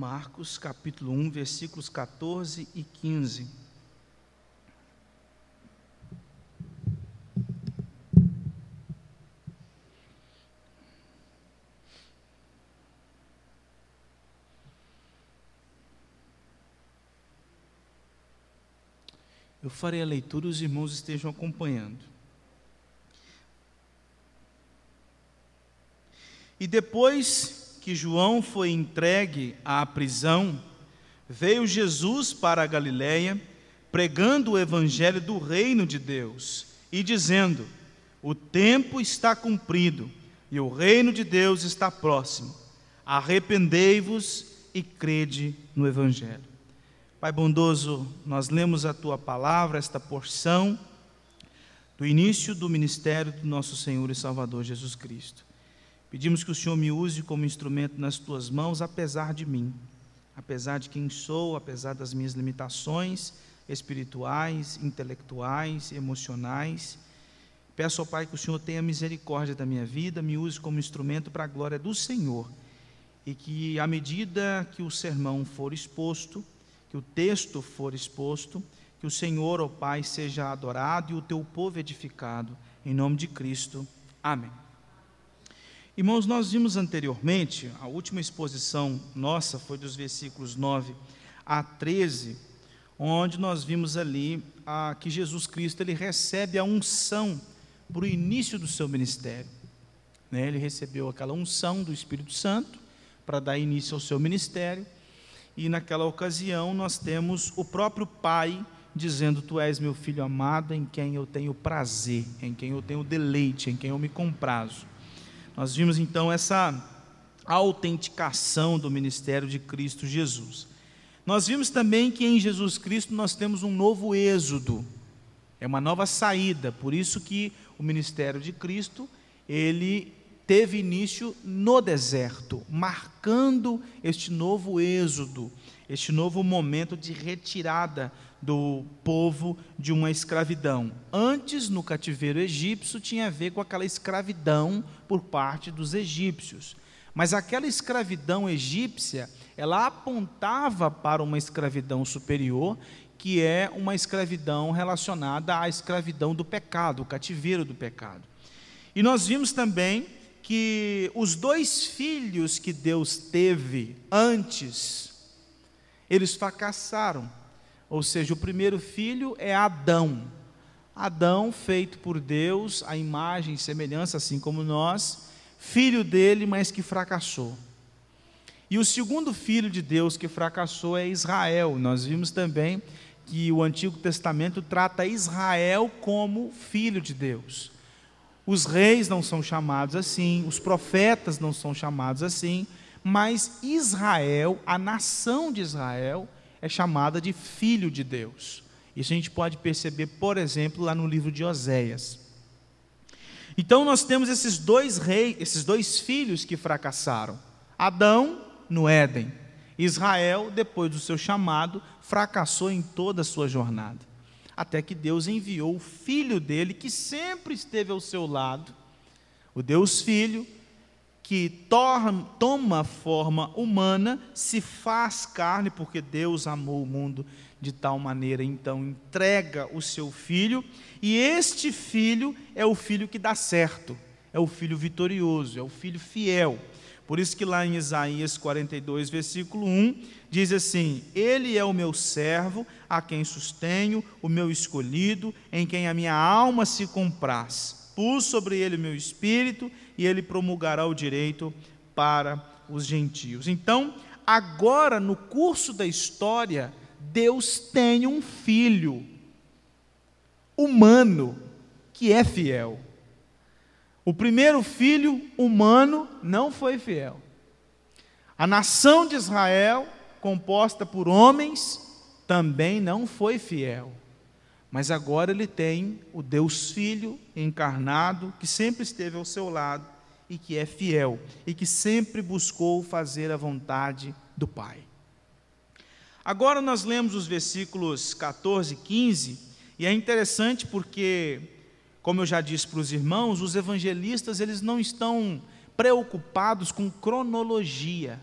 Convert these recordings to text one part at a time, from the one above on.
Marcos capítulo 1, versículos 14 e 15. Eu farei a leitura e os irmãos estejam acompanhando. E depois que João foi entregue à prisão, veio Jesus para a Galiléia, pregando o evangelho do reino de Deus e dizendo: O tempo está cumprido e o reino de Deus está próximo. Arrependei-vos e crede no evangelho. Pai bondoso, nós lemos a tua palavra, esta porção do início do ministério do nosso Senhor e Salvador Jesus Cristo. Pedimos que o Senhor me use como instrumento nas tuas mãos, apesar de mim, apesar de quem sou, apesar das minhas limitações espirituais, intelectuais, emocionais. Peço ao Pai que o Senhor tenha misericórdia da minha vida, me use como instrumento para a glória do Senhor e que, à medida que o sermão for exposto, que o texto for exposto, que o Senhor, ó Pai, seja adorado e o teu povo edificado. Em nome de Cristo. Amém. Irmãos, nós vimos anteriormente, a última exposição nossa foi dos versículos 9 a 13, onde nós vimos ali a, que Jesus Cristo ele recebe a unção para o início do seu ministério. Né? Ele recebeu aquela unção do Espírito Santo para dar início ao seu ministério e naquela ocasião nós temos o próprio Pai dizendo: Tu és meu filho amado, em quem eu tenho prazer, em quem eu tenho deleite, em quem eu me comprazo. Nós vimos então essa autenticação do ministério de Cristo Jesus. Nós vimos também que em Jesus Cristo nós temos um novo êxodo, é uma nova saída, por isso que o ministério de Cristo, ele teve início no deserto, marcando este novo êxodo, este novo momento de retirada do povo de uma escravidão. Antes, no cativeiro egípcio, tinha a ver com aquela escravidão por parte dos egípcios. Mas aquela escravidão egípcia, ela apontava para uma escravidão superior, que é uma escravidão relacionada à escravidão do pecado, o cativeiro do pecado. E nós vimos também que os dois filhos que Deus teve antes, eles fracassaram. Ou seja, o primeiro filho é Adão. Adão, feito por Deus, a imagem e semelhança, assim como nós, filho dele, mas que fracassou. E o segundo filho de Deus que fracassou é Israel. Nós vimos também que o Antigo Testamento trata Israel como filho de Deus. Os reis não são chamados assim, os profetas não são chamados assim, mas Israel, a nação de Israel, é chamada de filho de Deus. Isso a gente pode perceber, por exemplo, lá no livro de Oséias. Então nós temos esses dois reis, esses dois filhos que fracassaram. Adão no Éden, Israel, depois do seu chamado, fracassou em toda a sua jornada até que Deus enviou o filho dele, que sempre esteve ao seu lado, o Deus Filho, que toma forma humana, se faz carne, porque Deus amou o mundo de tal maneira, então entrega o seu filho, e este filho é o filho que dá certo, é o filho vitorioso, é o filho fiel. Por isso que lá em Isaías 42, versículo 1, diz assim: Ele é o meu servo, a quem sustenho, o meu escolhido, em quem a minha alma se compraz. Pus sobre ele o meu espírito, e ele promulgará o direito para os gentios. Então, agora no curso da história, Deus tem um filho humano que é fiel. O primeiro filho humano não foi fiel. A nação de Israel composta por homens, também não foi fiel. Mas agora ele tem o Deus Filho encarnado, que sempre esteve ao seu lado e que é fiel, e que sempre buscou fazer a vontade do Pai. Agora nós lemos os versículos 14 e 15, e é interessante porque, como eu já disse para os irmãos, os evangelistas eles não estão preocupados com cronologia.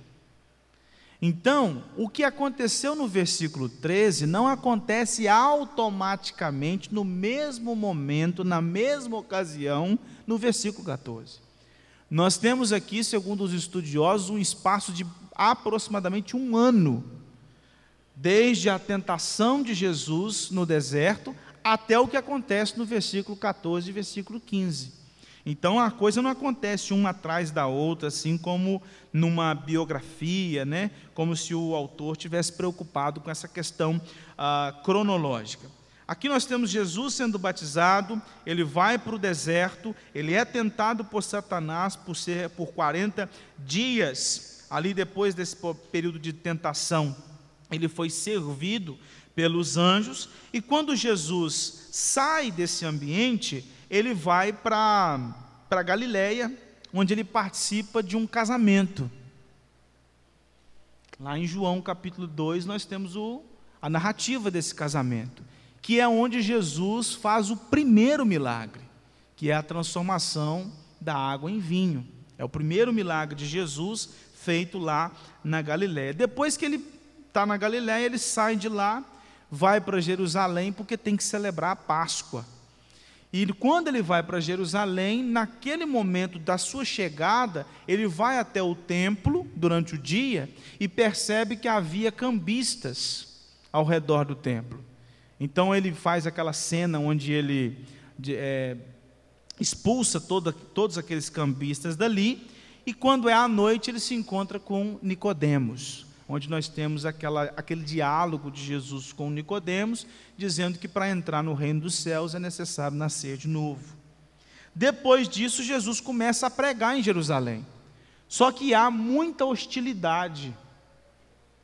Então, o que aconteceu no versículo 13 não acontece automaticamente no mesmo momento, na mesma ocasião, no versículo 14. Nós temos aqui, segundo os estudiosos, um espaço de aproximadamente um ano, desde a tentação de Jesus no deserto até o que acontece no versículo 14 e versículo 15. Então a coisa não acontece uma atrás da outra, assim como numa biografia, né? como se o autor tivesse preocupado com essa questão ah, cronológica. Aqui nós temos Jesus sendo batizado, ele vai para o deserto, ele é tentado por Satanás por, ser, por 40 dias, ali depois desse período de tentação, ele foi servido pelos anjos, e quando Jesus sai desse ambiente, ele vai para Galiléia, onde ele participa de um casamento. Lá em João capítulo 2, nós temos o, a narrativa desse casamento, que é onde Jesus faz o primeiro milagre, que é a transformação da água em vinho. É o primeiro milagre de Jesus feito lá na Galiléia. Depois que ele está na Galiléia, ele sai de lá, vai para Jerusalém, porque tem que celebrar a Páscoa. E quando ele vai para Jerusalém, naquele momento da sua chegada, ele vai até o templo durante o dia e percebe que havia cambistas ao redor do templo. Então ele faz aquela cena onde ele é, expulsa todos aqueles cambistas dali, e quando é à noite ele se encontra com Nicodemos onde nós temos aquela, aquele diálogo de Jesus com Nicodemos, dizendo que para entrar no reino dos céus é necessário nascer de novo. Depois disso, Jesus começa a pregar em Jerusalém. Só que há muita hostilidade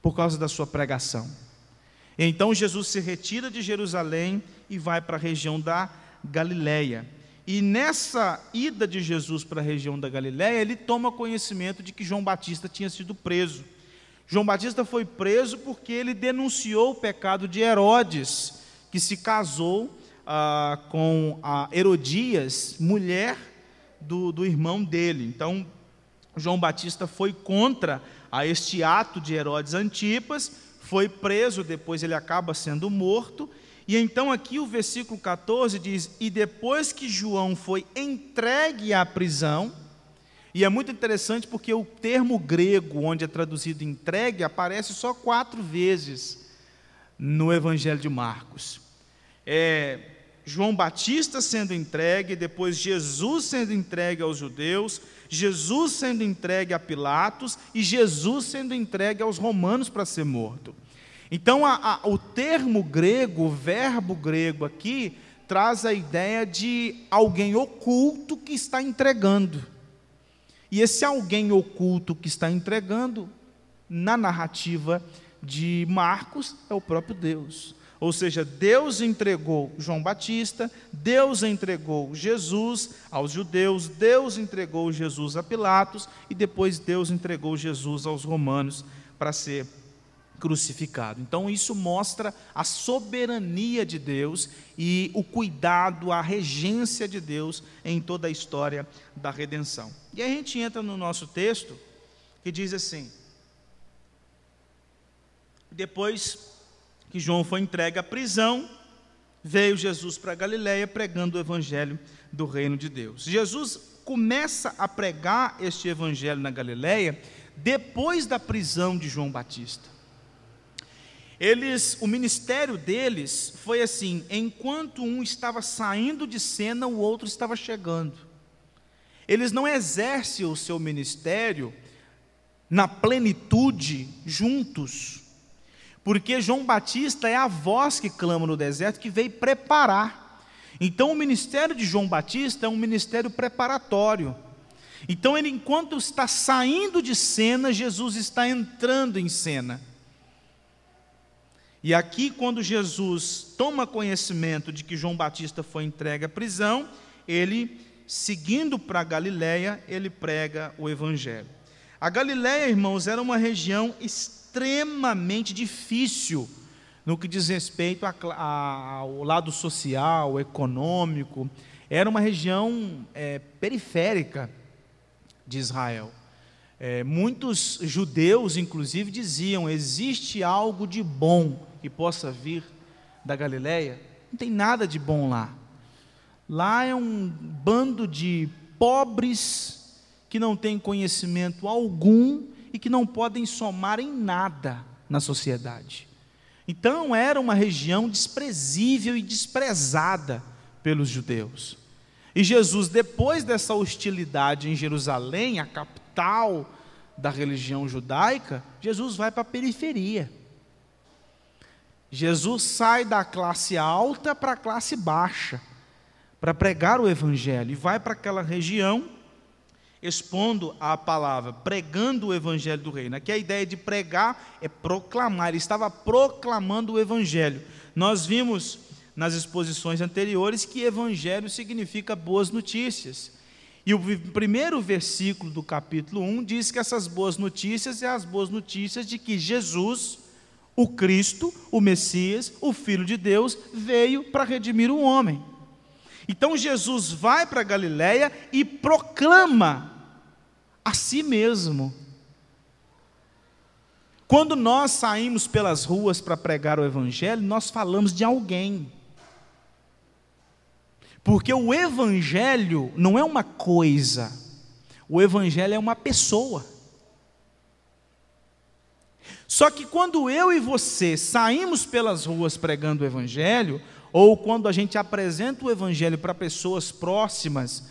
por causa da sua pregação. Então Jesus se retira de Jerusalém e vai para a região da Galileia. E nessa ida de Jesus para a região da Galileia, ele toma conhecimento de que João Batista tinha sido preso. João Batista foi preso porque ele denunciou o pecado de Herodes, que se casou ah, com a Herodias, mulher do, do irmão dele. Então, João Batista foi contra a este ato de Herodes Antipas, foi preso, depois ele acaba sendo morto. E então aqui o versículo 14 diz: E depois que João foi entregue à prisão, e é muito interessante porque o termo grego, onde é traduzido entregue, aparece só quatro vezes no Evangelho de Marcos. É, João Batista sendo entregue, depois Jesus sendo entregue aos judeus, Jesus sendo entregue a Pilatos e Jesus sendo entregue aos romanos para ser morto. Então, a, a, o termo grego, o verbo grego aqui, traz a ideia de alguém oculto que está entregando. E esse alguém oculto que está entregando, na narrativa de Marcos, é o próprio Deus. Ou seja, Deus entregou João Batista, Deus entregou Jesus aos judeus, Deus entregou Jesus a Pilatos e depois Deus entregou Jesus aos romanos para ser crucificado. Então, isso mostra a soberania de Deus e o cuidado, a regência de Deus em toda a história da redenção. E a gente entra no nosso texto que diz assim: Depois que João foi entregue à prisão, veio Jesus para Galiléia pregando o evangelho do reino de Deus. Jesus começa a pregar este evangelho na Galiléia depois da prisão de João Batista. Eles, o ministério deles foi assim: enquanto um estava saindo de cena, o outro estava chegando. Eles não exercem o seu ministério na plenitude juntos, porque João Batista é a voz que clama no deserto que veio preparar. Então, o ministério de João Batista é um ministério preparatório. Então, ele, enquanto está saindo de cena, Jesus está entrando em cena. E aqui, quando Jesus toma conhecimento de que João Batista foi entregue à prisão, ele, seguindo para Galiléia, ele prega o evangelho. A Galiléia, irmãos, era uma região extremamente difícil no que diz respeito a, a, ao lado social, econômico. Era uma região é, periférica de Israel. É, muitos judeus, inclusive, diziam: existe algo de bom que possa vir da Galileia? Não tem nada de bom lá. Lá é um bando de pobres que não têm conhecimento algum e que não podem somar em nada na sociedade. Então era uma região desprezível e desprezada pelos judeus. E Jesus, depois dessa hostilidade em Jerusalém, a capital da religião judaica, Jesus vai para a periferia. Jesus sai da classe alta para a classe baixa, para pregar o evangelho, e vai para aquela região expondo a palavra, pregando o evangelho do reino. Aqui a ideia de pregar é proclamar, ele estava proclamando o evangelho. Nós vimos nas exposições anteriores que evangelho significa boas notícias. E o primeiro versículo do capítulo 1 diz que essas boas notícias é as boas notícias de que Jesus, o Cristo, o Messias, o Filho de Deus, veio para redimir o homem. Então Jesus vai para Galiléia e proclama a si mesmo. Quando nós saímos pelas ruas para pregar o Evangelho, nós falamos de alguém. Porque o Evangelho não é uma coisa, o Evangelho é uma pessoa. Só que quando eu e você saímos pelas ruas pregando o Evangelho, ou quando a gente apresenta o Evangelho para pessoas próximas,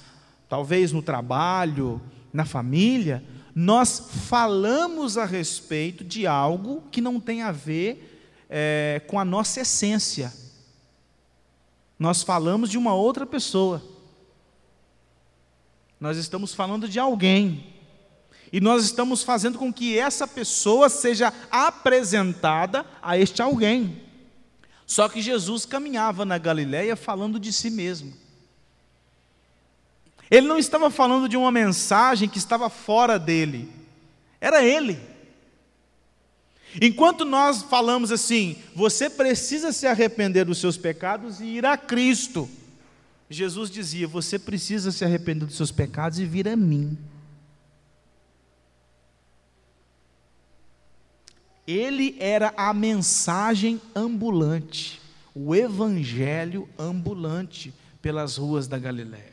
talvez no trabalho, na família, nós falamos a respeito de algo que não tem a ver é, com a nossa essência. Nós falamos de uma outra pessoa. Nós estamos falando de alguém. E nós estamos fazendo com que essa pessoa seja apresentada a este alguém. Só que Jesus caminhava na Galiléia falando de si mesmo. Ele não estava falando de uma mensagem que estava fora dele, era ele. Enquanto nós falamos assim, você precisa se arrepender dos seus pecados e ir a Cristo. Jesus dizia: você precisa se arrepender dos seus pecados e vir a mim. Ele era a mensagem ambulante, o evangelho ambulante pelas ruas da Galiléia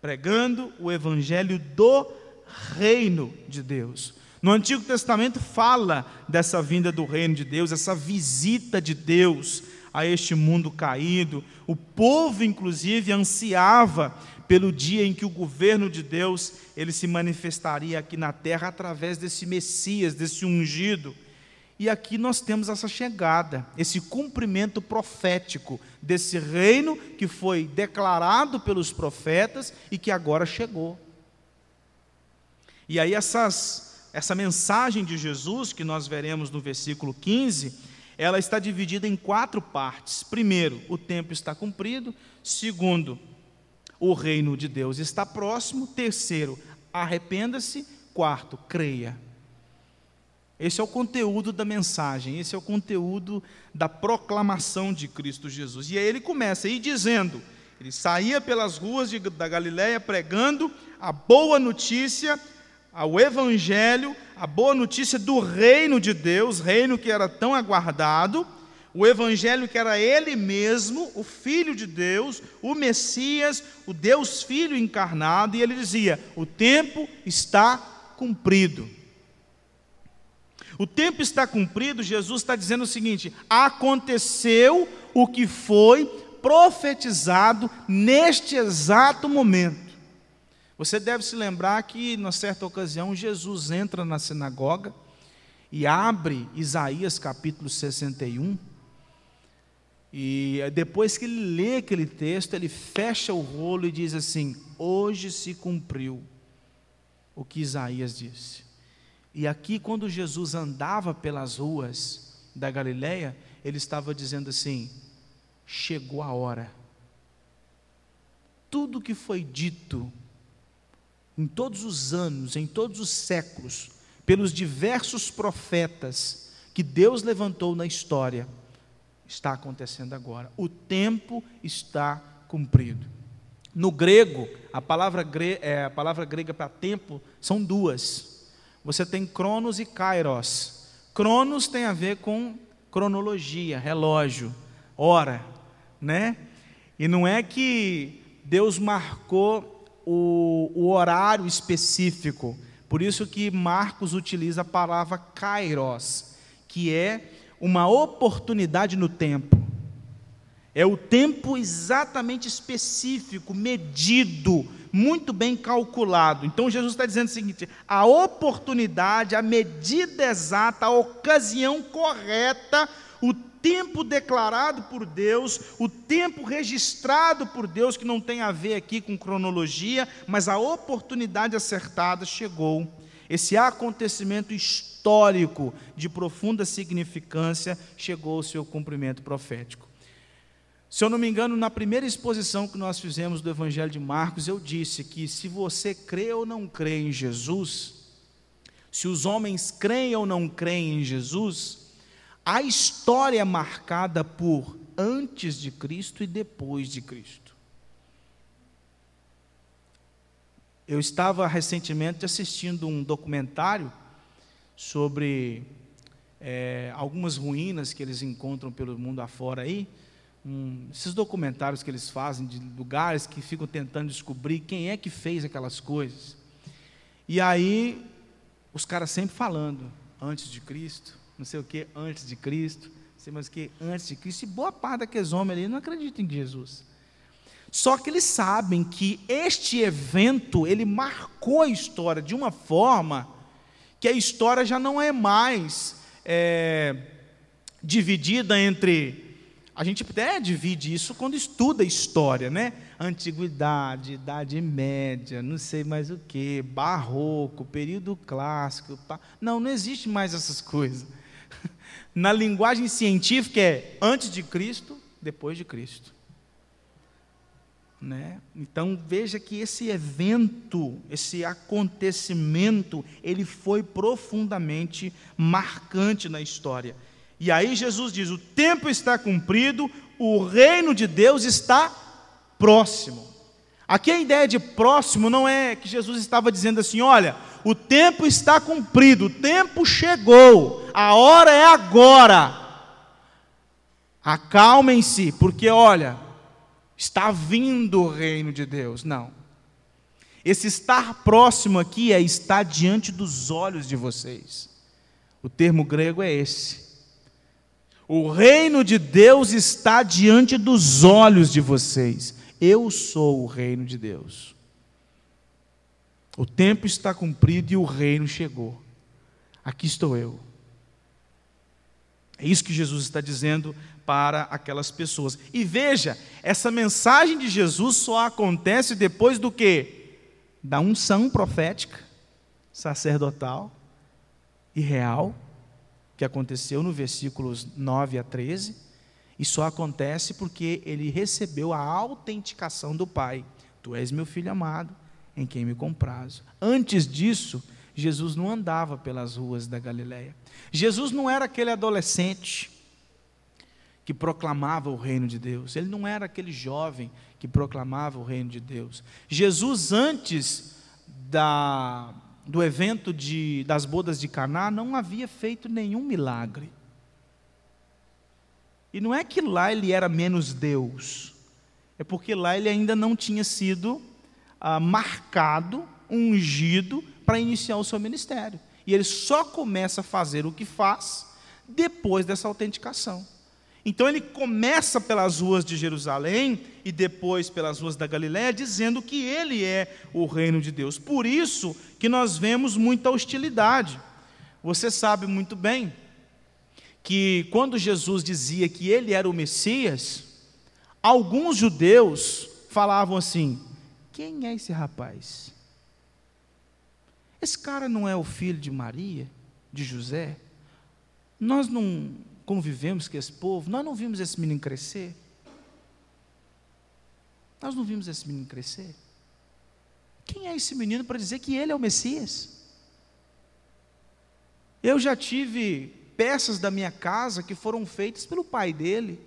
pregando o evangelho do reino de Deus. No Antigo Testamento fala dessa vinda do reino de Deus, essa visita de Deus a este mundo caído. O povo inclusive ansiava pelo dia em que o governo de Deus ele se manifestaria aqui na terra através desse Messias, desse ungido e aqui nós temos essa chegada, esse cumprimento profético desse reino que foi declarado pelos profetas e que agora chegou. E aí essas, essa mensagem de Jesus que nós veremos no versículo 15, ela está dividida em quatro partes. Primeiro, o tempo está cumprido. Segundo, o reino de Deus está próximo. Terceiro, arrependa-se. Quarto, creia. Esse é o conteúdo da mensagem, esse é o conteúdo da proclamação de Cristo Jesus. E aí ele começa aí dizendo: ele saía pelas ruas de, da Galiléia pregando a boa notícia, ao Evangelho, a boa notícia do reino de Deus, reino que era tão aguardado, o Evangelho que era Ele mesmo, o Filho de Deus, o Messias, o Deus Filho encarnado, e ele dizia: o tempo está cumprido. O tempo está cumprido, Jesus está dizendo o seguinte: aconteceu o que foi profetizado neste exato momento. Você deve se lembrar que, na certa ocasião, Jesus entra na sinagoga e abre Isaías capítulo 61. E depois que ele lê aquele texto, ele fecha o rolo e diz assim: Hoje se cumpriu o que Isaías disse. E aqui, quando Jesus andava pelas ruas da Galileia, ele estava dizendo assim: chegou a hora. Tudo que foi dito em todos os anos, em todos os séculos, pelos diversos profetas que Deus levantou na história, está acontecendo agora. O tempo está cumprido. No grego, a palavra, gre é, a palavra grega para tempo são duas. Você tem Cronos e Kairos. Cronos tem a ver com cronologia, relógio, hora, né? E não é que Deus marcou o, o horário específico. Por isso que Marcos utiliza a palavra kairos, que é uma oportunidade no tempo. É o tempo exatamente específico, medido, muito bem calculado. Então Jesus está dizendo o seguinte: a oportunidade, a medida exata, a ocasião correta, o tempo declarado por Deus, o tempo registrado por Deus, que não tem a ver aqui com cronologia, mas a oportunidade acertada chegou. Esse acontecimento histórico de profunda significância chegou ao seu cumprimento profético. Se eu não me engano, na primeira exposição que nós fizemos do Evangelho de Marcos, eu disse que se você crê ou não crê em Jesus, se os homens creem ou não creem em Jesus, a história é marcada por antes de Cristo e depois de Cristo. Eu estava recentemente assistindo um documentário sobre é, algumas ruínas que eles encontram pelo mundo afora aí, esses documentários que eles fazem de lugares que ficam tentando descobrir quem é que fez aquelas coisas. E aí, os caras sempre falando, antes de Cristo, não sei o que, antes de Cristo, não sei mais o que, antes de Cristo, e boa parte daqueles homens ali não acreditam em Jesus. Só que eles sabem que este evento, ele marcou a história de uma forma que a história já não é mais é, dividida entre a gente até divide isso quando estuda história, né? Antiguidade, Idade Média, não sei mais o que, Barroco, período clássico. Não, não existe mais essas coisas. Na linguagem científica é antes de Cristo, depois de Cristo. Né? Então veja que esse evento, esse acontecimento, ele foi profundamente marcante na história. E aí Jesus diz: o tempo está cumprido, o reino de Deus está próximo. Aqui a ideia de próximo não é que Jesus estava dizendo assim: olha, o tempo está cumprido, o tempo chegou, a hora é agora. Acalmem-se, porque olha, está vindo o reino de Deus. Não. Esse estar próximo aqui é estar diante dos olhos de vocês. O termo grego é esse. O reino de Deus está diante dos olhos de vocês. Eu sou o reino de Deus. O tempo está cumprido e o reino chegou. Aqui estou eu. É isso que Jesus está dizendo para aquelas pessoas. E veja, essa mensagem de Jesus só acontece depois do que? Da unção profética, sacerdotal e real que aconteceu no versículos 9 a 13, e só acontece porque ele recebeu a autenticação do Pai. Tu és meu filho amado, em quem me comprazo. Antes disso, Jesus não andava pelas ruas da Galiléia. Jesus não era aquele adolescente que proclamava o reino de Deus. Ele não era aquele jovem que proclamava o reino de Deus. Jesus antes da do evento de, das bodas de Caná não havia feito nenhum milagre. E não é que lá ele era menos Deus, é porque lá ele ainda não tinha sido ah, marcado, ungido para iniciar o seu ministério. E ele só começa a fazer o que faz depois dessa autenticação. Então ele começa pelas ruas de Jerusalém e depois pelas ruas da Galiléia, dizendo que ele é o reino de Deus. Por isso que nós vemos muita hostilidade. Você sabe muito bem que quando Jesus dizia que ele era o Messias, alguns judeus falavam assim: quem é esse rapaz? Esse cara não é o filho de Maria, de José? Nós não convivemos com esse povo, nós não vimos esse menino crescer. Nós não vimos esse menino crescer. Quem é esse menino para dizer que ele é o Messias? Eu já tive peças da minha casa que foram feitas pelo pai dele.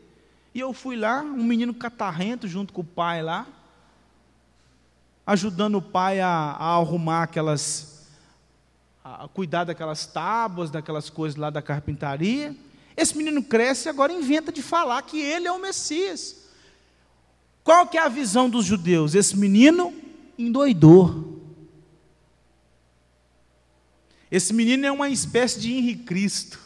E eu fui lá, um menino catarrento junto com o pai lá, ajudando o pai a, a arrumar aquelas a, cuidar daquelas tábuas, daquelas coisas lá da carpintaria. Esse menino cresce e agora inventa de falar que ele é o Messias. Qual que é a visão dos judeus? Esse menino endoidou. Esse menino é uma espécie de Henri Cristo.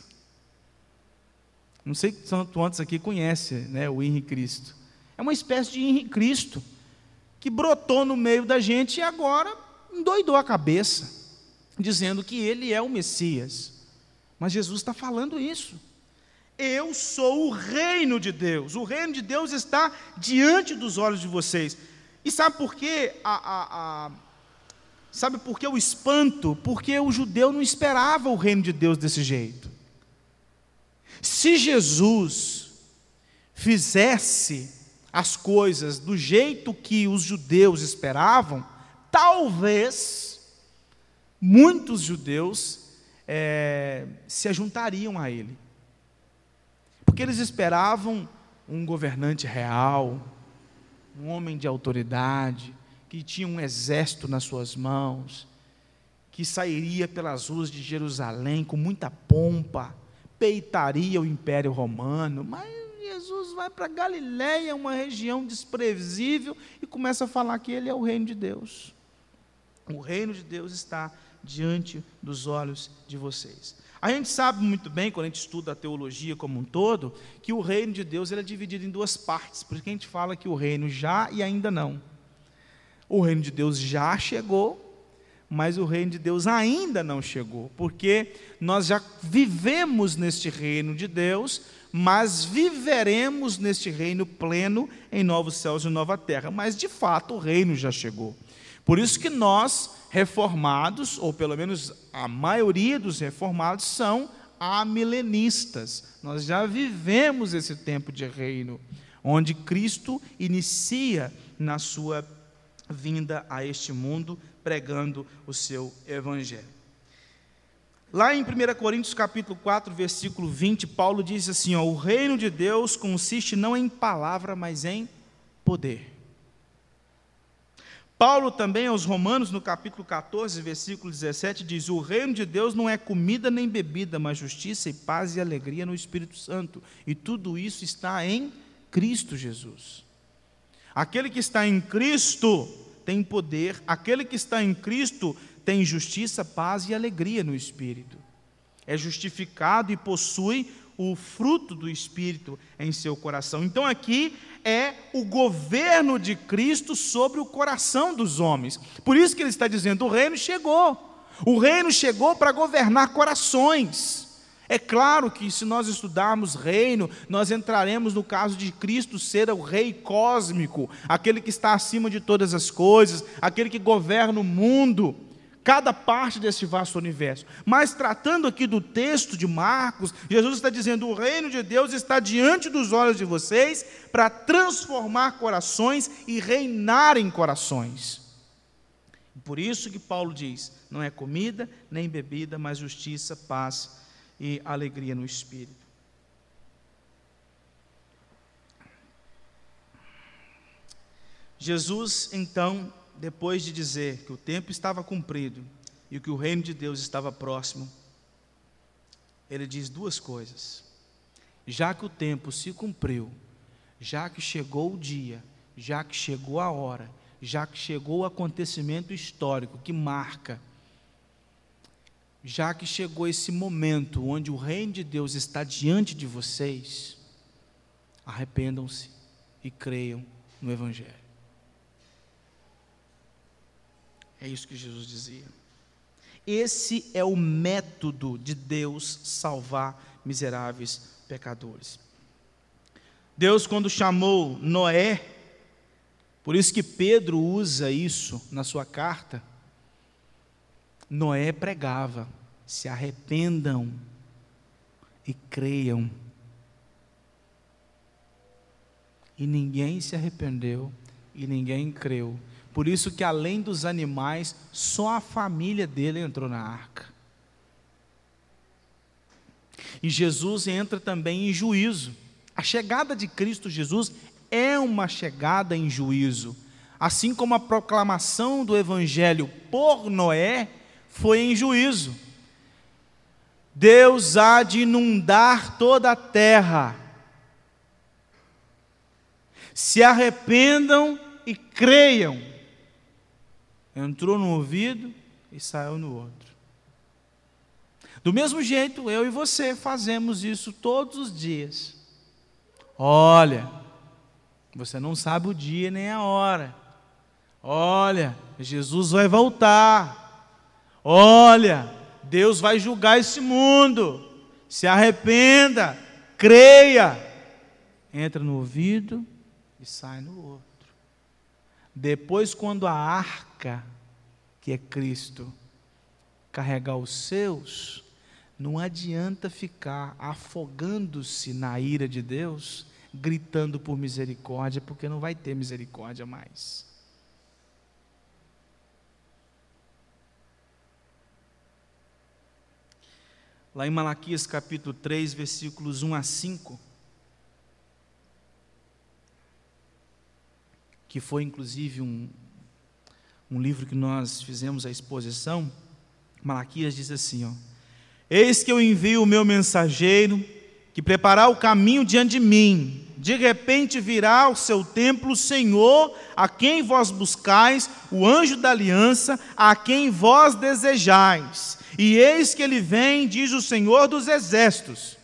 Não sei quantos aqui conhecem né, o Henri Cristo. É uma espécie de Henri Cristo que brotou no meio da gente e agora endoidou a cabeça, dizendo que ele é o Messias. Mas Jesus está falando isso. Eu sou o reino de Deus. O reino de Deus está diante dos olhos de vocês. E sabe por quê? A, a, a, sabe por que o espanto? Porque o judeu não esperava o reino de Deus desse jeito. Se Jesus fizesse as coisas do jeito que os judeus esperavam, talvez muitos judeus é, se ajuntariam a ele. Porque eles esperavam um governante real, um homem de autoridade, que tinha um exército nas suas mãos, que sairia pelas ruas de Jerusalém com muita pompa, peitaria o império romano, mas Jesus vai para Galiléia, uma região desprevisível, e começa a falar que ele é o reino de Deus. O reino de Deus está diante dos olhos de vocês. A gente sabe muito bem, quando a gente estuda a teologia como um todo, que o reino de Deus ele é dividido em duas partes, porque a gente fala que o reino já e ainda não. O reino de Deus já chegou, mas o reino de Deus ainda não chegou, porque nós já vivemos neste reino de Deus, mas viveremos neste reino pleno em novos céus e nova terra. Mas de fato o reino já chegou. Por isso que nós, reformados, ou pelo menos a maioria dos reformados, são amilenistas. Nós já vivemos esse tempo de reino, onde Cristo inicia na sua vinda a este mundo pregando o seu evangelho. Lá em 1 Coríntios capítulo 4, versículo 20, Paulo diz assim: ó, o reino de Deus consiste não em palavra, mas em poder. Paulo também aos Romanos, no capítulo 14, versículo 17, diz: O reino de Deus não é comida nem bebida, mas justiça e paz e alegria no Espírito Santo. E tudo isso está em Cristo Jesus. Aquele que está em Cristo tem poder, aquele que está em Cristo tem justiça, paz e alegria no Espírito. É justificado e possui o fruto do Espírito em seu coração. Então aqui é o governo de Cristo sobre o coração dos homens. Por isso que ele está dizendo: o reino chegou. O reino chegou para governar corações. É claro que se nós estudarmos reino, nós entraremos no caso de Cristo ser o rei cósmico, aquele que está acima de todas as coisas, aquele que governa o mundo cada parte desse vasto universo. Mas tratando aqui do texto de Marcos, Jesus está dizendo: o reino de Deus está diante dos olhos de vocês para transformar corações e reinar em corações. Por isso que Paulo diz: não é comida nem bebida, mas justiça, paz e alegria no espírito. Jesus então depois de dizer que o tempo estava cumprido e que o reino de Deus estava próximo, ele diz duas coisas. Já que o tempo se cumpriu, já que chegou o dia, já que chegou a hora, já que chegou o acontecimento histórico que marca, já que chegou esse momento onde o reino de Deus está diante de vocês, arrependam-se e creiam no Evangelho. É isso que Jesus dizia. Esse é o método de Deus salvar miseráveis pecadores. Deus, quando chamou Noé, por isso que Pedro usa isso na sua carta, Noé pregava: se arrependam e creiam. E ninguém se arrependeu e ninguém creu. Por isso que além dos animais, só a família dele entrou na arca. E Jesus entra também em juízo. A chegada de Cristo Jesus é uma chegada em juízo. Assim como a proclamação do evangelho por Noé foi em juízo. Deus há de inundar toda a terra. Se arrependam e creiam. Entrou no ouvido e saiu no outro. Do mesmo jeito, eu e você fazemos isso todos os dias. Olha, você não sabe o dia nem a hora. Olha, Jesus vai voltar. Olha, Deus vai julgar esse mundo. Se arrependa, creia. Entra no ouvido e sai no outro. Depois, quando a arca, que é Cristo, carregar os seus, não adianta ficar afogando-se na ira de Deus, gritando por misericórdia, porque não vai ter misericórdia mais. Lá em Malaquias capítulo 3, versículos 1 a 5, que foi inclusive um, um livro que nós fizemos a exposição, Malaquias diz assim: ó, Eis que eu envio o meu mensageiro, que preparar o caminho diante de mim. De repente virá ao seu templo o Senhor, a quem vós buscais, o anjo da aliança, a quem vós desejais. E eis que ele vem, diz o Senhor dos exércitos.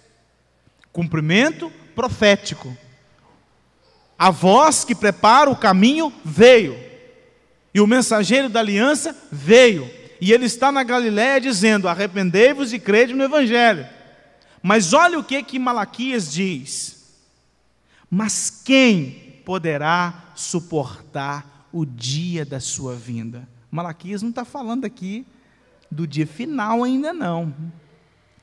Cumprimento profético. A voz que prepara o caminho veio. E o mensageiro da aliança veio e ele está na Galiléia dizendo: arrependei-vos e crede no Evangelho. Mas olha o que que Malaquias diz: Mas quem poderá suportar o dia da sua vinda? Malaquias não está falando aqui do dia final ainda não.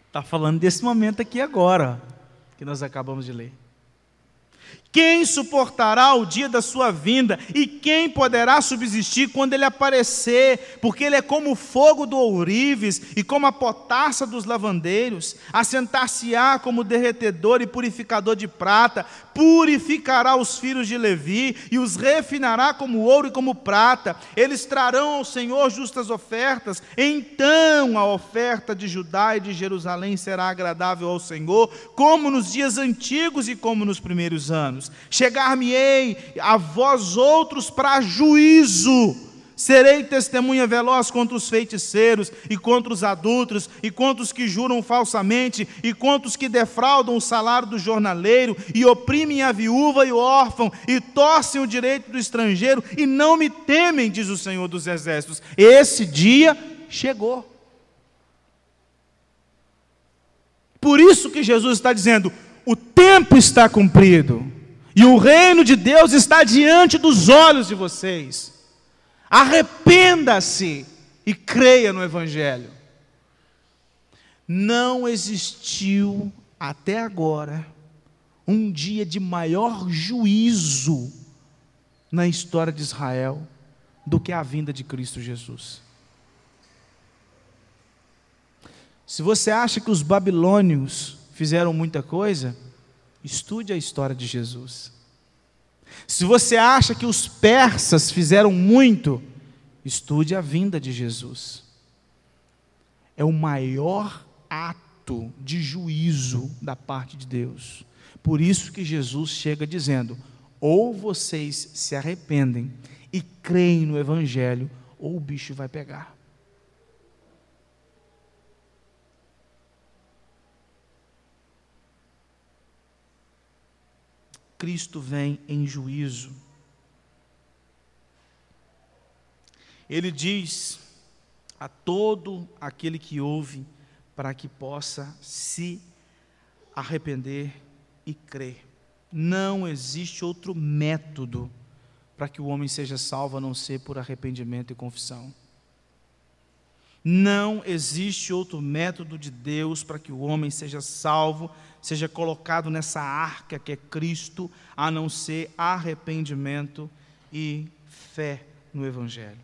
Está falando desse momento aqui agora, que nós acabamos de ler. Quem suportará o dia da sua vinda? E quem poderá subsistir quando ele aparecer? Porque ele é como o fogo do ourives e como a potassa dos lavandeiros. Assentar-se-á como derretedor e purificador de prata. Purificará os filhos de Levi e os refinará como ouro e como prata. Eles trarão ao Senhor justas ofertas. Então a oferta de Judá e de Jerusalém será agradável ao Senhor, como nos dias antigos e como nos primeiros anos anos. Chegar-me-ei a vós outros para juízo. Serei testemunha veloz contra os feiticeiros, e contra os adultos, e contra os que juram falsamente, e contra os que defraudam o salário do jornaleiro, e oprimem a viúva e o órfão, e torcem o direito do estrangeiro, e não me temem, diz o Senhor dos Exércitos. Esse dia chegou. Por isso que Jesus está dizendo: o tempo está cumprido. E o reino de Deus está diante dos olhos de vocês. Arrependa-se e creia no Evangelho. Não existiu até agora um dia de maior juízo na história de Israel do que a vinda de Cristo Jesus. Se você acha que os babilônios fizeram muita coisa, Estude a história de Jesus. Se você acha que os persas fizeram muito, estude a vinda de Jesus. É o maior ato de juízo da parte de Deus. Por isso que Jesus chega dizendo: ou vocês se arrependem e creem no Evangelho, ou o bicho vai pegar. Cristo vem em juízo. Ele diz a todo aquele que ouve, para que possa se arrepender e crer. Não existe outro método para que o homem seja salvo a não ser por arrependimento e confissão. Não existe outro método de Deus para que o homem seja salvo, seja colocado nessa arca que é Cristo, a não ser arrependimento e fé no Evangelho.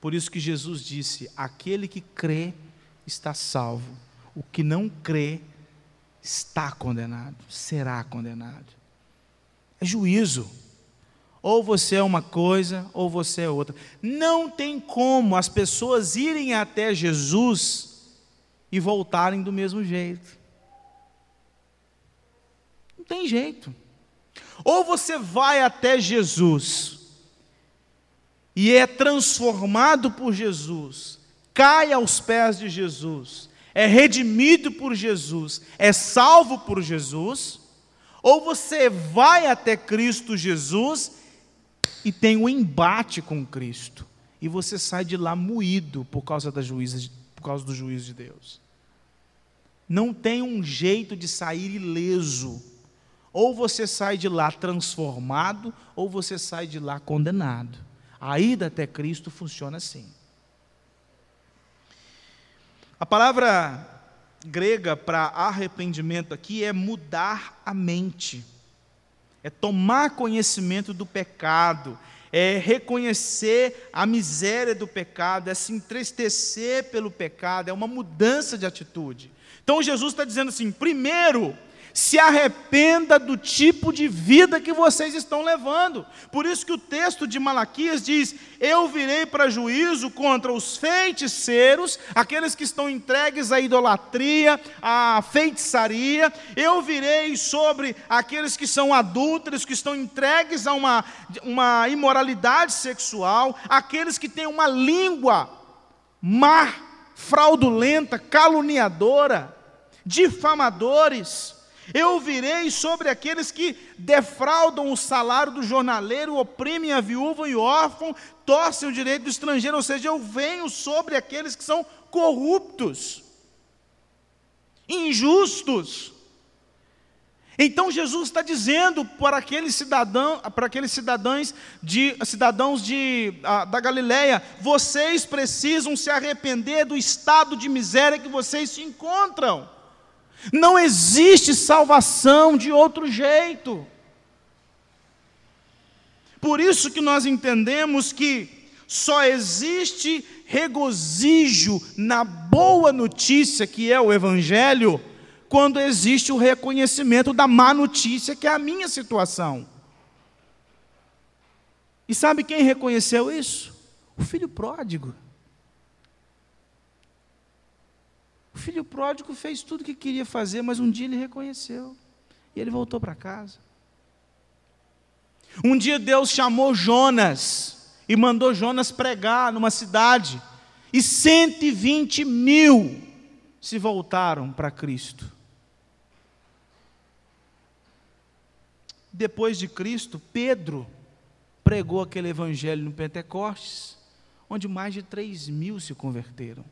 Por isso que Jesus disse: aquele que crê está salvo, o que não crê está condenado, será condenado. É juízo. Ou você é uma coisa, ou você é outra. Não tem como as pessoas irem até Jesus e voltarem do mesmo jeito. Não tem jeito. Ou você vai até Jesus e é transformado por Jesus, cai aos pés de Jesus, é redimido por Jesus, é salvo por Jesus, ou você vai até Cristo Jesus e tem um embate com Cristo, e você sai de lá moído por causa, da juíza, causa do juízo de Deus. Não tem um jeito de sair ileso. Ou você sai de lá transformado, ou você sai de lá condenado. A ida até Cristo funciona assim. A palavra grega para arrependimento aqui é mudar a mente, é tomar conhecimento do pecado, é reconhecer a miséria do pecado, é se entristecer pelo pecado, é uma mudança de atitude. Então Jesus está dizendo assim: primeiro, se arrependa do tipo de vida que vocês estão levando. Por isso que o texto de Malaquias diz: Eu virei para juízo contra os feiticeiros, aqueles que estão entregues à idolatria, à feitiçaria. Eu virei sobre aqueles que são adúlteros, que estão entregues a uma, uma imoralidade sexual, aqueles que têm uma língua má, fraudulenta, caluniadora, difamadores. Eu virei sobre aqueles que defraudam o salário do jornaleiro, oprimem a viúva e o órfão, torcem o direito do estrangeiro, ou seja, eu venho sobre aqueles que são corruptos, injustos. Então Jesus está dizendo para aqueles cidadãos, para aqueles cidadãos de cidadãos de, da Galileia, vocês precisam se arrepender do estado de miséria que vocês se encontram. Não existe salvação de outro jeito. Por isso que nós entendemos que só existe regozijo na boa notícia que é o Evangelho, quando existe o reconhecimento da má notícia que é a minha situação. E sabe quem reconheceu isso? O filho pródigo. O filho pródigo fez tudo o que queria fazer, mas um dia ele reconheceu. E ele voltou para casa. Um dia Deus chamou Jonas e mandou Jonas pregar numa cidade. E 120 mil se voltaram para Cristo. Depois de Cristo, Pedro pregou aquele evangelho no Pentecostes, onde mais de 3 mil se converteram.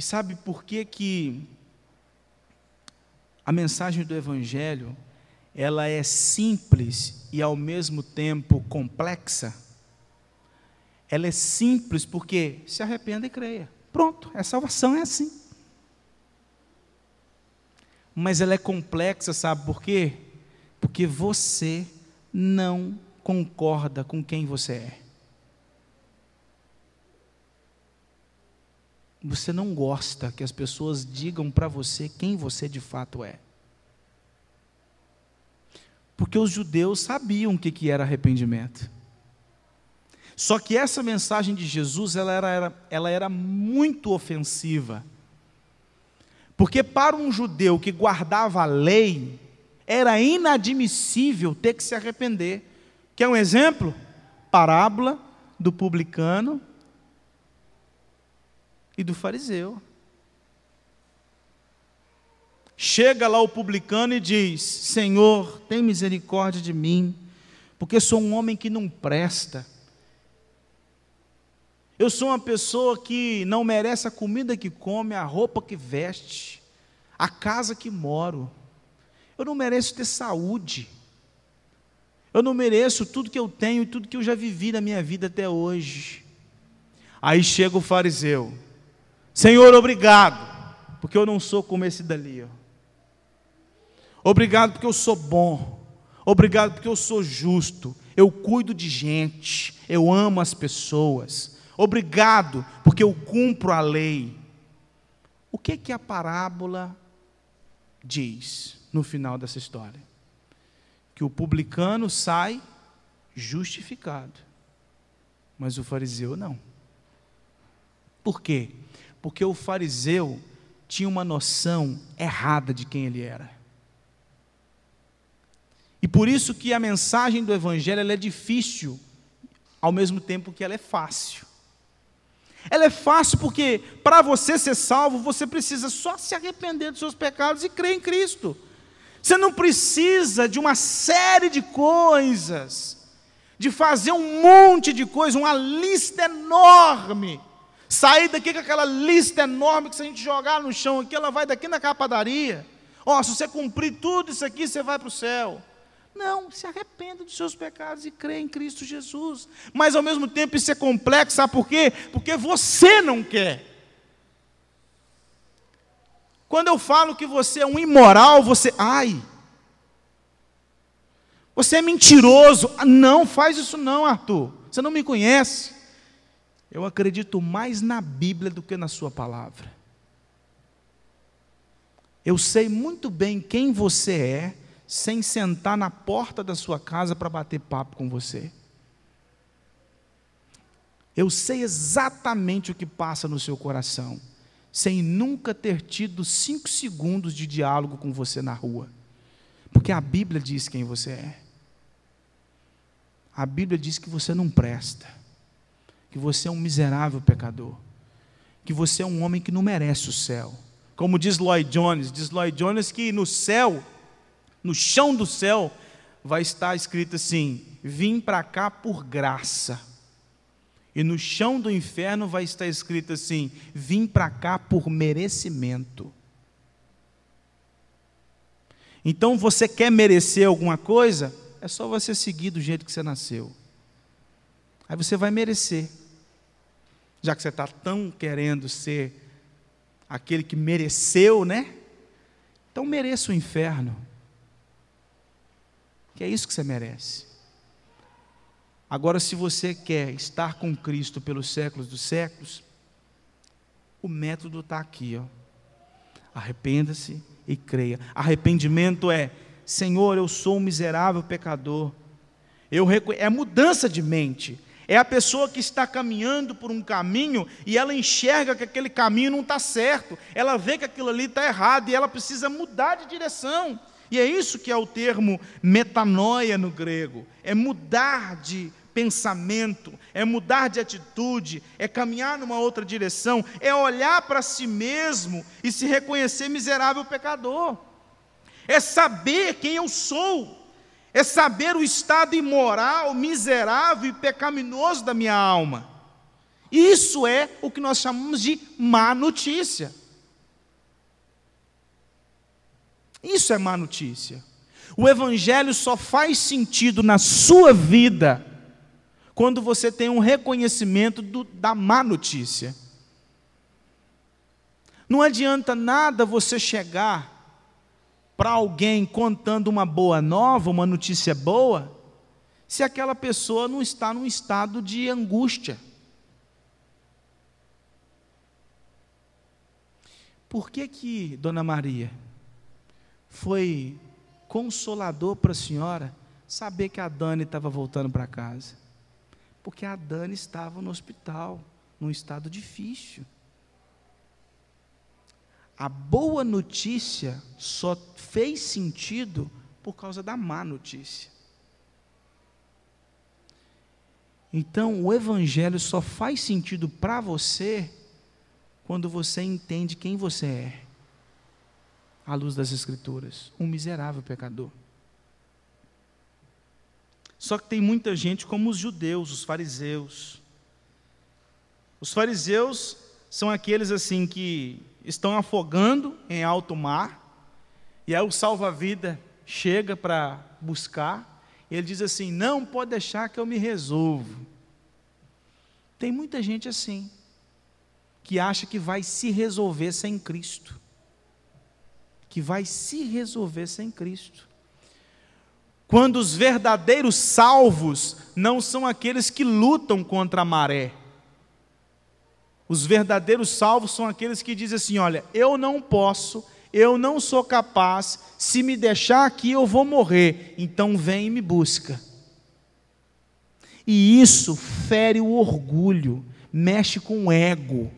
E sabe por que que a mensagem do evangelho ela é simples e ao mesmo tempo complexa? Ela é simples porque se arrependa e creia. Pronto, a salvação é assim. Mas ela é complexa, sabe por quê? Porque você não concorda com quem você é. Você não gosta que as pessoas digam para você quem você de fato é. Porque os judeus sabiam o que era arrependimento. Só que essa mensagem de Jesus ela era, ela era muito ofensiva. Porque para um judeu que guardava a lei, era inadmissível ter que se arrepender. Quer um exemplo? Parábola do publicano e do fariseu. Chega lá o publicano e diz: Senhor, tem misericórdia de mim, porque sou um homem que não presta. Eu sou uma pessoa que não merece a comida que come, a roupa que veste, a casa que moro. Eu não mereço ter saúde. Eu não mereço tudo que eu tenho e tudo que eu já vivi na minha vida até hoje. Aí chega o fariseu. Senhor, obrigado, porque eu não sou como esse dali. Ó. Obrigado porque eu sou bom. Obrigado porque eu sou justo. Eu cuido de gente. Eu amo as pessoas. Obrigado porque eu cumpro a lei. O que que a parábola diz? no final dessa história: que o publicano sai justificado, mas o fariseu não. Por quê? Porque o fariseu tinha uma noção errada de quem ele era. E por isso que a mensagem do evangelho é difícil, ao mesmo tempo que ela é fácil. Ela é fácil porque para você ser salvo, você precisa só se arrepender dos seus pecados e crer em Cristo. Você não precisa de uma série de coisas, de fazer um monte de coisas, uma lista enorme. Sair daqui com aquela lista enorme que se a gente jogar no chão aqui, ela vai daqui na capadaria. Ó, oh, se você cumprir tudo isso aqui, você vai para o céu. Não, se arrependa dos seus pecados e crê em Cristo Jesus. Mas ao mesmo tempo isso é complexo, sabe por quê? Porque você não quer. Quando eu falo que você é um imoral, você, ai, você é mentiroso. Ah, não, faz isso não, Arthur. Você não me conhece. Eu acredito mais na Bíblia do que na sua palavra. Eu sei muito bem quem você é sem sentar na porta da sua casa para bater papo com você. Eu sei exatamente o que passa no seu coração, sem nunca ter tido cinco segundos de diálogo com você na rua. Porque a Bíblia diz quem você é. A Bíblia diz que você não presta, que você é um miserável pecador, que você é um homem que não merece o céu. Como diz Lloyd Jones, diz Lloyd Jones que no céu no chão do céu vai estar escrito assim: Vim para cá por graça. E no chão do inferno vai estar escrito assim: Vim para cá por merecimento. Então você quer merecer alguma coisa? É só você seguir do jeito que você nasceu. Aí você vai merecer. Já que você está tão querendo ser aquele que mereceu, né? Então mereça o inferno que é isso que você merece. Agora, se você quer estar com Cristo pelos séculos dos séculos, o método está aqui, ó. Arrependa-se e creia. Arrependimento é, Senhor, eu sou um miserável pecador. Eu é mudança de mente. É a pessoa que está caminhando por um caminho e ela enxerga que aquele caminho não está certo. Ela vê que aquilo ali está errado e ela precisa mudar de direção. E é isso que é o termo metanoia no grego: é mudar de pensamento, é mudar de atitude, é caminhar numa outra direção, é olhar para si mesmo e se reconhecer miserável pecador, é saber quem eu sou, é saber o estado imoral, miserável e pecaminoso da minha alma. Isso é o que nós chamamos de má notícia. Isso é má notícia. O Evangelho só faz sentido na sua vida quando você tem um reconhecimento do, da má notícia. Não adianta nada você chegar para alguém contando uma boa nova, uma notícia boa, se aquela pessoa não está num estado de angústia. Por que que, Dona Maria, foi consolador para a senhora saber que a Dani estava voltando para casa. Porque a Dani estava no hospital, num estado difícil. A boa notícia só fez sentido por causa da má notícia. Então, o Evangelho só faz sentido para você quando você entende quem você é à luz das Escrituras, um miserável pecador. Só que tem muita gente como os judeus, os fariseus. Os fariseus são aqueles assim que estão afogando em alto mar, e aí o salva-vida chega para buscar, e ele diz assim: Não pode deixar que eu me resolvo. Tem muita gente assim, que acha que vai se resolver sem Cristo que vai se resolver sem Cristo. Quando os verdadeiros salvos não são aqueles que lutam contra a maré. Os verdadeiros salvos são aqueles que dizem assim: olha, eu não posso, eu não sou capaz, se me deixar aqui eu vou morrer, então vem e me busca. E isso fere o orgulho, mexe com o ego.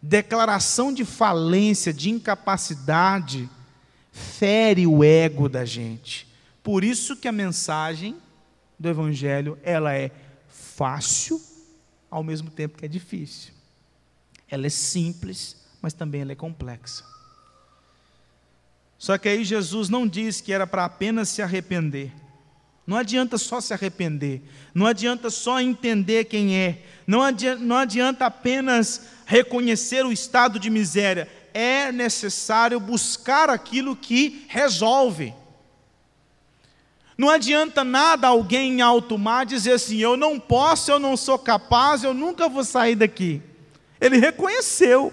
Declaração de falência, de incapacidade, fere o ego da gente. Por isso que a mensagem do evangelho, ela é fácil, ao mesmo tempo que é difícil. Ela é simples, mas também ela é complexa. Só que aí Jesus não diz que era para apenas se arrepender. Não adianta só se arrepender, não adianta só entender quem é, não adianta, não adianta apenas reconhecer o estado de miséria, é necessário buscar aquilo que resolve. Não adianta nada alguém em alto mar dizer assim: eu não posso, eu não sou capaz, eu nunca vou sair daqui. Ele reconheceu.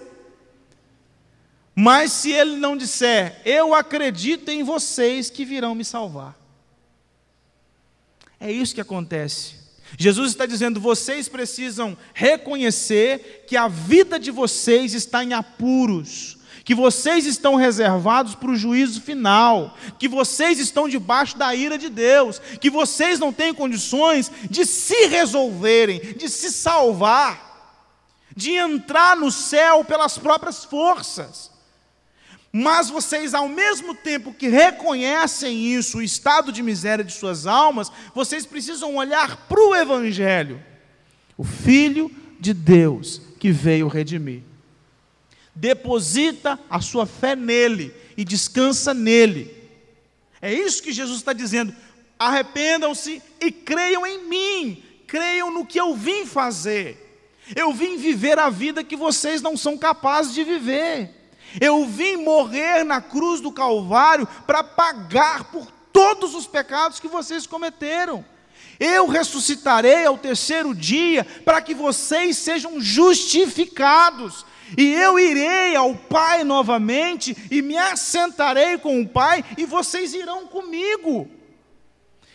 Mas se ele não disser, eu acredito em vocês que virão me salvar. É isso que acontece. Jesus está dizendo: vocês precisam reconhecer que a vida de vocês está em apuros, que vocês estão reservados para o juízo final, que vocês estão debaixo da ira de Deus, que vocês não têm condições de se resolverem, de se salvar, de entrar no céu pelas próprias forças. Mas vocês, ao mesmo tempo que reconhecem isso, o estado de miséria de suas almas, vocês precisam olhar para o Evangelho, o Filho de Deus que veio redimir. Deposita a sua fé nele e descansa nele. É isso que Jesus está dizendo. Arrependam-se e creiam em mim, creiam no que eu vim fazer. Eu vim viver a vida que vocês não são capazes de viver. Eu vim morrer na cruz do Calvário para pagar por todos os pecados que vocês cometeram. Eu ressuscitarei ao terceiro dia para que vocês sejam justificados. E eu irei ao Pai novamente e me assentarei com o Pai e vocês irão comigo.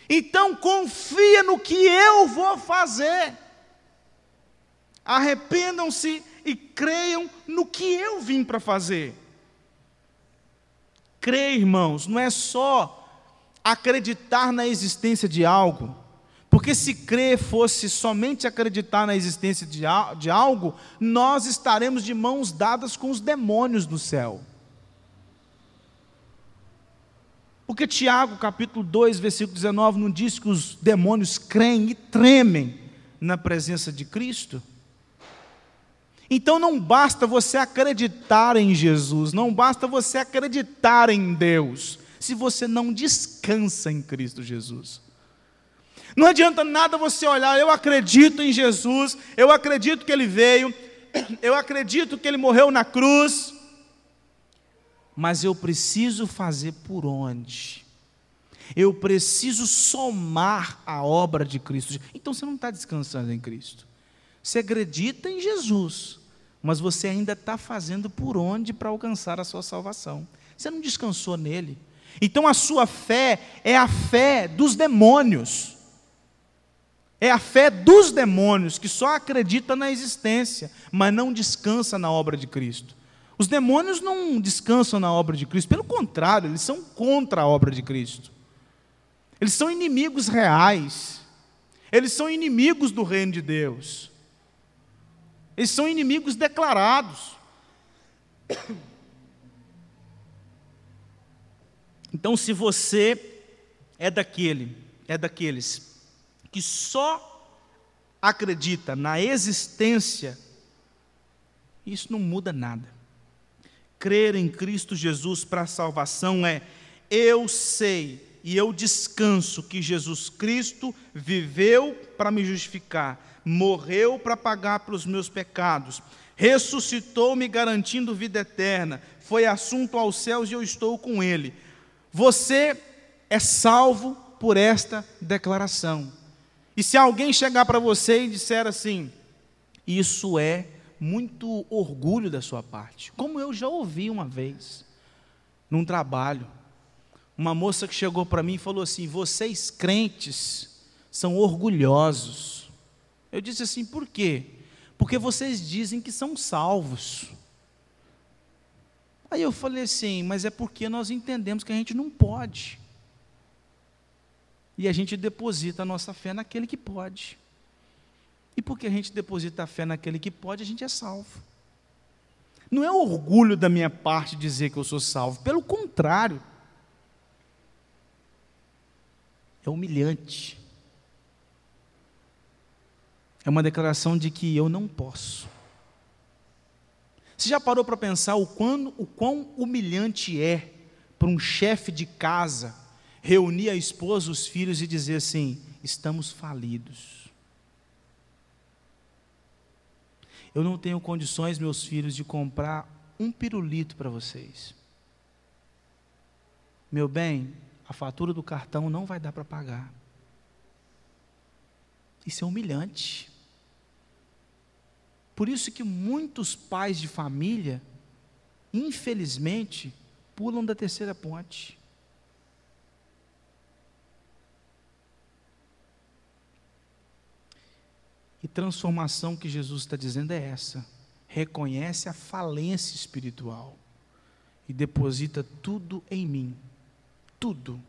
Então confia no que eu vou fazer. Arrependam-se e creiam no que eu vim para fazer. Crer, irmãos, não é só acreditar na existência de algo, porque se crer fosse somente acreditar na existência de, de algo, nós estaremos de mãos dadas com os demônios no céu. Porque Tiago, capítulo 2, versículo 19, não diz que os demônios creem e tremem na presença de Cristo? Então não basta você acreditar em Jesus, não basta você acreditar em Deus, se você não descansa em Cristo Jesus. Não adianta nada você olhar, eu acredito em Jesus, eu acredito que Ele veio, eu acredito que Ele morreu na cruz, mas eu preciso fazer por onde? Eu preciso somar a obra de Cristo. Então você não está descansando em Cristo. Você acredita em Jesus, mas você ainda está fazendo por onde para alcançar a sua salvação. Você não descansou nele. Então a sua fé é a fé dos demônios. É a fé dos demônios que só acredita na existência, mas não descansa na obra de Cristo. Os demônios não descansam na obra de Cristo, pelo contrário, eles são contra a obra de Cristo. Eles são inimigos reais. Eles são inimigos do reino de Deus. Eles são inimigos declarados. Então, se você é daquele, é daqueles que só acredita na existência, isso não muda nada. Crer em Cristo Jesus para a salvação é eu sei e eu descanso que Jesus Cristo viveu para me justificar morreu para pagar pelos meus pecados, ressuscitou me garantindo vida eterna, foi assunto aos céus e eu estou com ele. Você é salvo por esta declaração. E se alguém chegar para você e disser assim, isso é muito orgulho da sua parte, como eu já ouvi uma vez, num trabalho, uma moça que chegou para mim e falou assim: vocês crentes são orgulhosos. Eu disse assim: por quê? Porque vocês dizem que são salvos. Aí eu falei assim, mas é porque nós entendemos que a gente não pode. E a gente deposita a nossa fé naquele que pode. E porque a gente deposita a fé naquele que pode, a gente é salvo. Não é orgulho da minha parte dizer que eu sou salvo, pelo contrário. É humilhante. É uma declaração de que eu não posso. Você já parou para pensar o quão, o quão humilhante é para um chefe de casa reunir a esposa, os filhos e dizer assim: estamos falidos. Eu não tenho condições, meus filhos, de comprar um pirulito para vocês. Meu bem, a fatura do cartão não vai dar para pagar. Isso é humilhante. Por isso que muitos pais de família, infelizmente, pulam da terceira ponte. E transformação que Jesus está dizendo é essa: reconhece a falência espiritual e deposita tudo em mim. Tudo.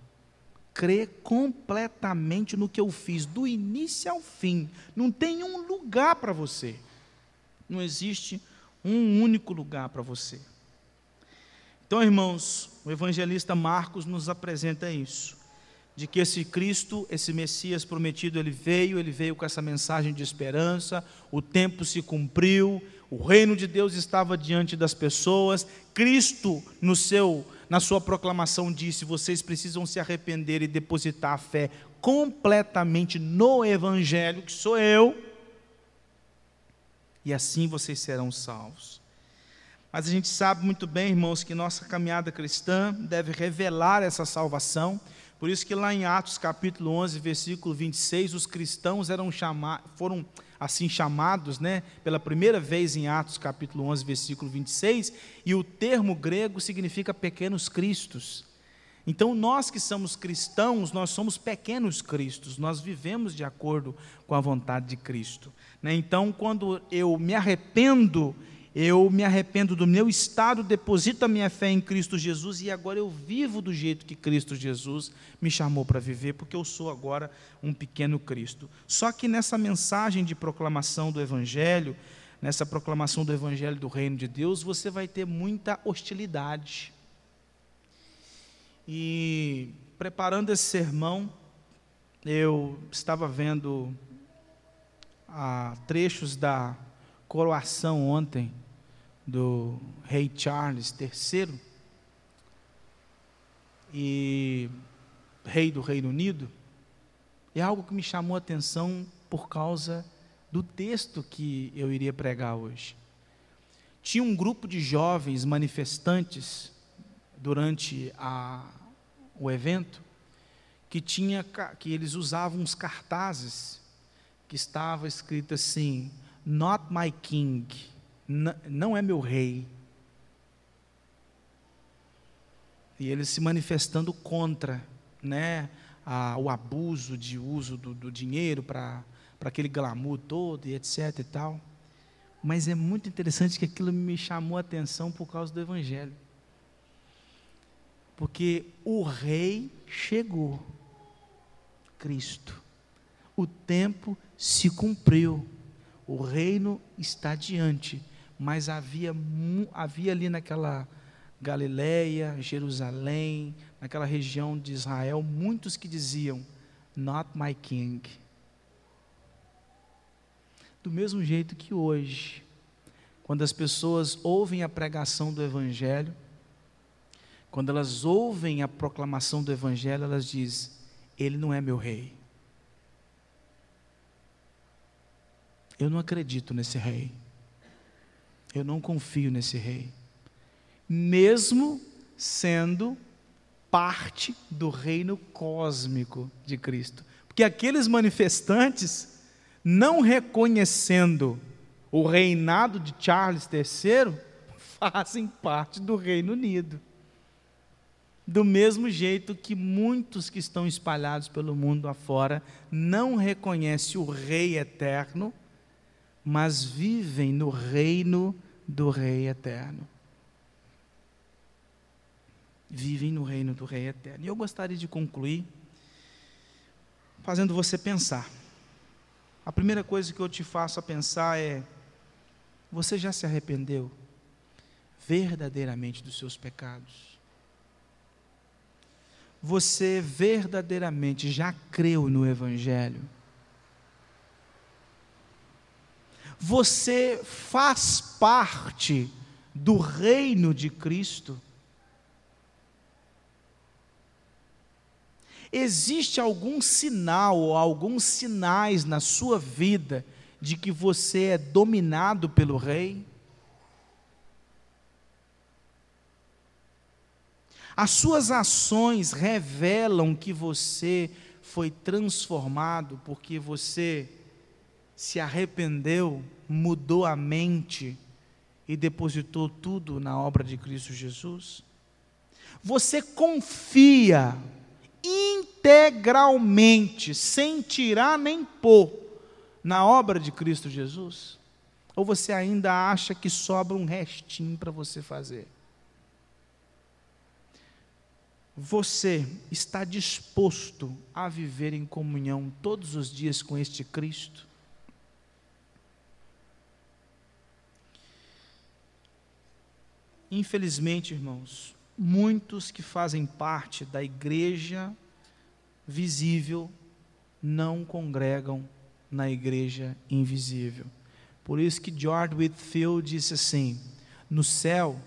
Crê completamente no que eu fiz, do início ao fim. Não tem um lugar para você. Não existe um único lugar para você. Então, irmãos, o evangelista Marcos nos apresenta isso, de que esse Cristo, esse Messias prometido, ele veio, ele veio com essa mensagem de esperança, o tempo se cumpriu, o reino de Deus estava diante das pessoas. Cristo, no seu, na sua proclamação disse: "Vocês precisam se arrepender e depositar a fé completamente no evangelho, que sou eu" e assim vocês serão salvos. Mas a gente sabe muito bem, irmãos, que nossa caminhada cristã deve revelar essa salvação. Por isso que lá em Atos capítulo 11, versículo 26, os cristãos eram chamados, foram assim chamados, né, pela primeira vez em Atos capítulo 11, versículo 26, e o termo grego significa pequenos cristos. Então, nós que somos cristãos, nós somos pequenos cristos, nós vivemos de acordo com a vontade de Cristo. Né? Então, quando eu me arrependo, eu me arrependo do meu estado, deposito a minha fé em Cristo Jesus e agora eu vivo do jeito que Cristo Jesus me chamou para viver, porque eu sou agora um pequeno Cristo. Só que nessa mensagem de proclamação do Evangelho, nessa proclamação do Evangelho do Reino de Deus, você vai ter muita hostilidade. E preparando esse sermão, eu estava vendo ah, trechos da coroação ontem do rei Charles III e rei do Reino Unido. É algo que me chamou a atenção por causa do texto que eu iria pregar hoje. Tinha um grupo de jovens manifestantes durante a, o evento que tinha que eles usavam uns cartazes que estava escrito assim: Not my king, não é meu rei. E eles se manifestando contra, né, a, o abuso de uso do, do dinheiro para aquele glamour todo e etc e tal. Mas é muito interessante que aquilo me chamou a atenção por causa do evangelho. Porque o rei chegou, Cristo. O tempo se cumpriu. O reino está diante, mas havia havia ali naquela Galileia, Jerusalém, naquela região de Israel, muitos que diziam: Not my king. Do mesmo jeito que hoje, quando as pessoas ouvem a pregação do Evangelho, quando elas ouvem a proclamação do Evangelho, elas dizem: Ele não é meu rei. Eu não acredito nesse rei. Eu não confio nesse rei. Mesmo sendo parte do reino cósmico de Cristo. Porque aqueles manifestantes, não reconhecendo o reinado de Charles III, fazem parte do Reino Unido do mesmo jeito que muitos que estão espalhados pelo mundo afora não reconhecem o Rei eterno, mas vivem no reino do Rei eterno. vivem no reino do Rei Eterno. E eu gostaria de concluir fazendo você pensar. A primeira coisa que eu te faço a pensar é: você já se arrependeu verdadeiramente dos seus pecados? Você verdadeiramente já creu no Evangelho? Você faz parte do reino de Cristo? Existe algum sinal ou alguns sinais na sua vida de que você é dominado pelo rei? As suas ações revelam que você foi transformado porque você se arrependeu, mudou a mente e depositou tudo na obra de Cristo Jesus? Você confia integralmente, sem tirar nem pôr, na obra de Cristo Jesus? Ou você ainda acha que sobra um restinho para você fazer? Você está disposto a viver em comunhão todos os dias com este Cristo? Infelizmente, irmãos, muitos que fazem parte da igreja visível não congregam na igreja invisível. Por isso que George Whitfield disse assim: no céu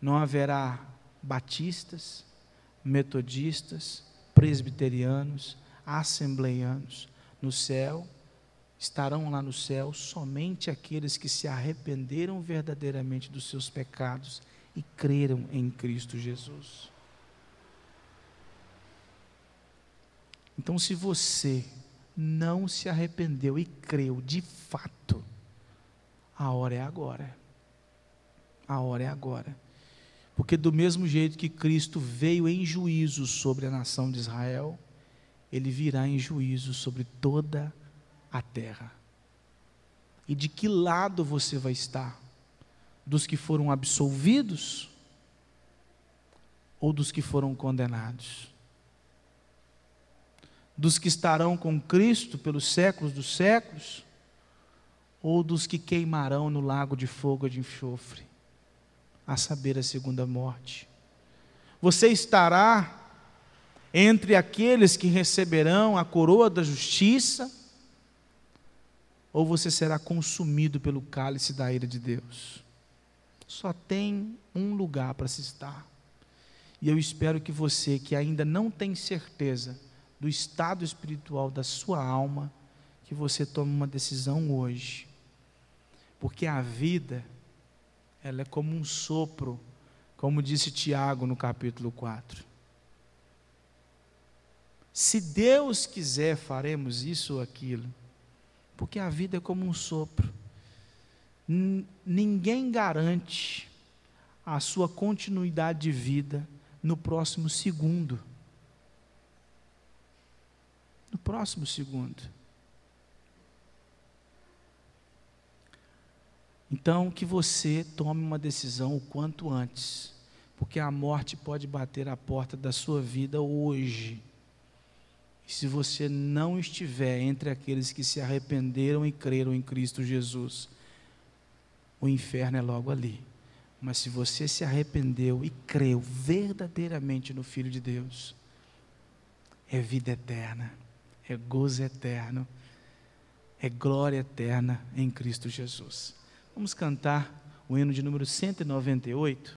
não haverá batistas, metodistas, presbiterianos, assembleianos. No céu estarão lá no céu somente aqueles que se arrependeram verdadeiramente dos seus pecados e creram em Cristo Jesus. Então, se você não se arrependeu e creu de fato, a hora é agora. A hora é agora. Porque, do mesmo jeito que Cristo veio em juízo sobre a nação de Israel, ele virá em juízo sobre toda a terra. E de que lado você vai estar? Dos que foram absolvidos ou dos que foram condenados? dos que estarão com Cristo pelos séculos dos séculos, ou dos que queimarão no lago de fogo de enxofre, a saber, a segunda morte. Você estará entre aqueles que receberão a coroa da justiça, ou você será consumido pelo cálice da ira de Deus. Só tem um lugar para se estar. E eu espero que você, que ainda não tem certeza, do estado espiritual da sua alma, que você tome uma decisão hoje. Porque a vida, ela é como um sopro, como disse Tiago no capítulo 4. Se Deus quiser, faremos isso ou aquilo, porque a vida é como um sopro. ninguém garante a sua continuidade de vida no próximo segundo no próximo segundo. Então, que você tome uma decisão o quanto antes, porque a morte pode bater a porta da sua vida hoje. E se você não estiver entre aqueles que se arrependeram e creram em Cristo Jesus, o inferno é logo ali. Mas se você se arrependeu e creu verdadeiramente no Filho de Deus, é vida eterna é gozo eterno, é glória eterna em Cristo Jesus. Vamos cantar o hino de número 198.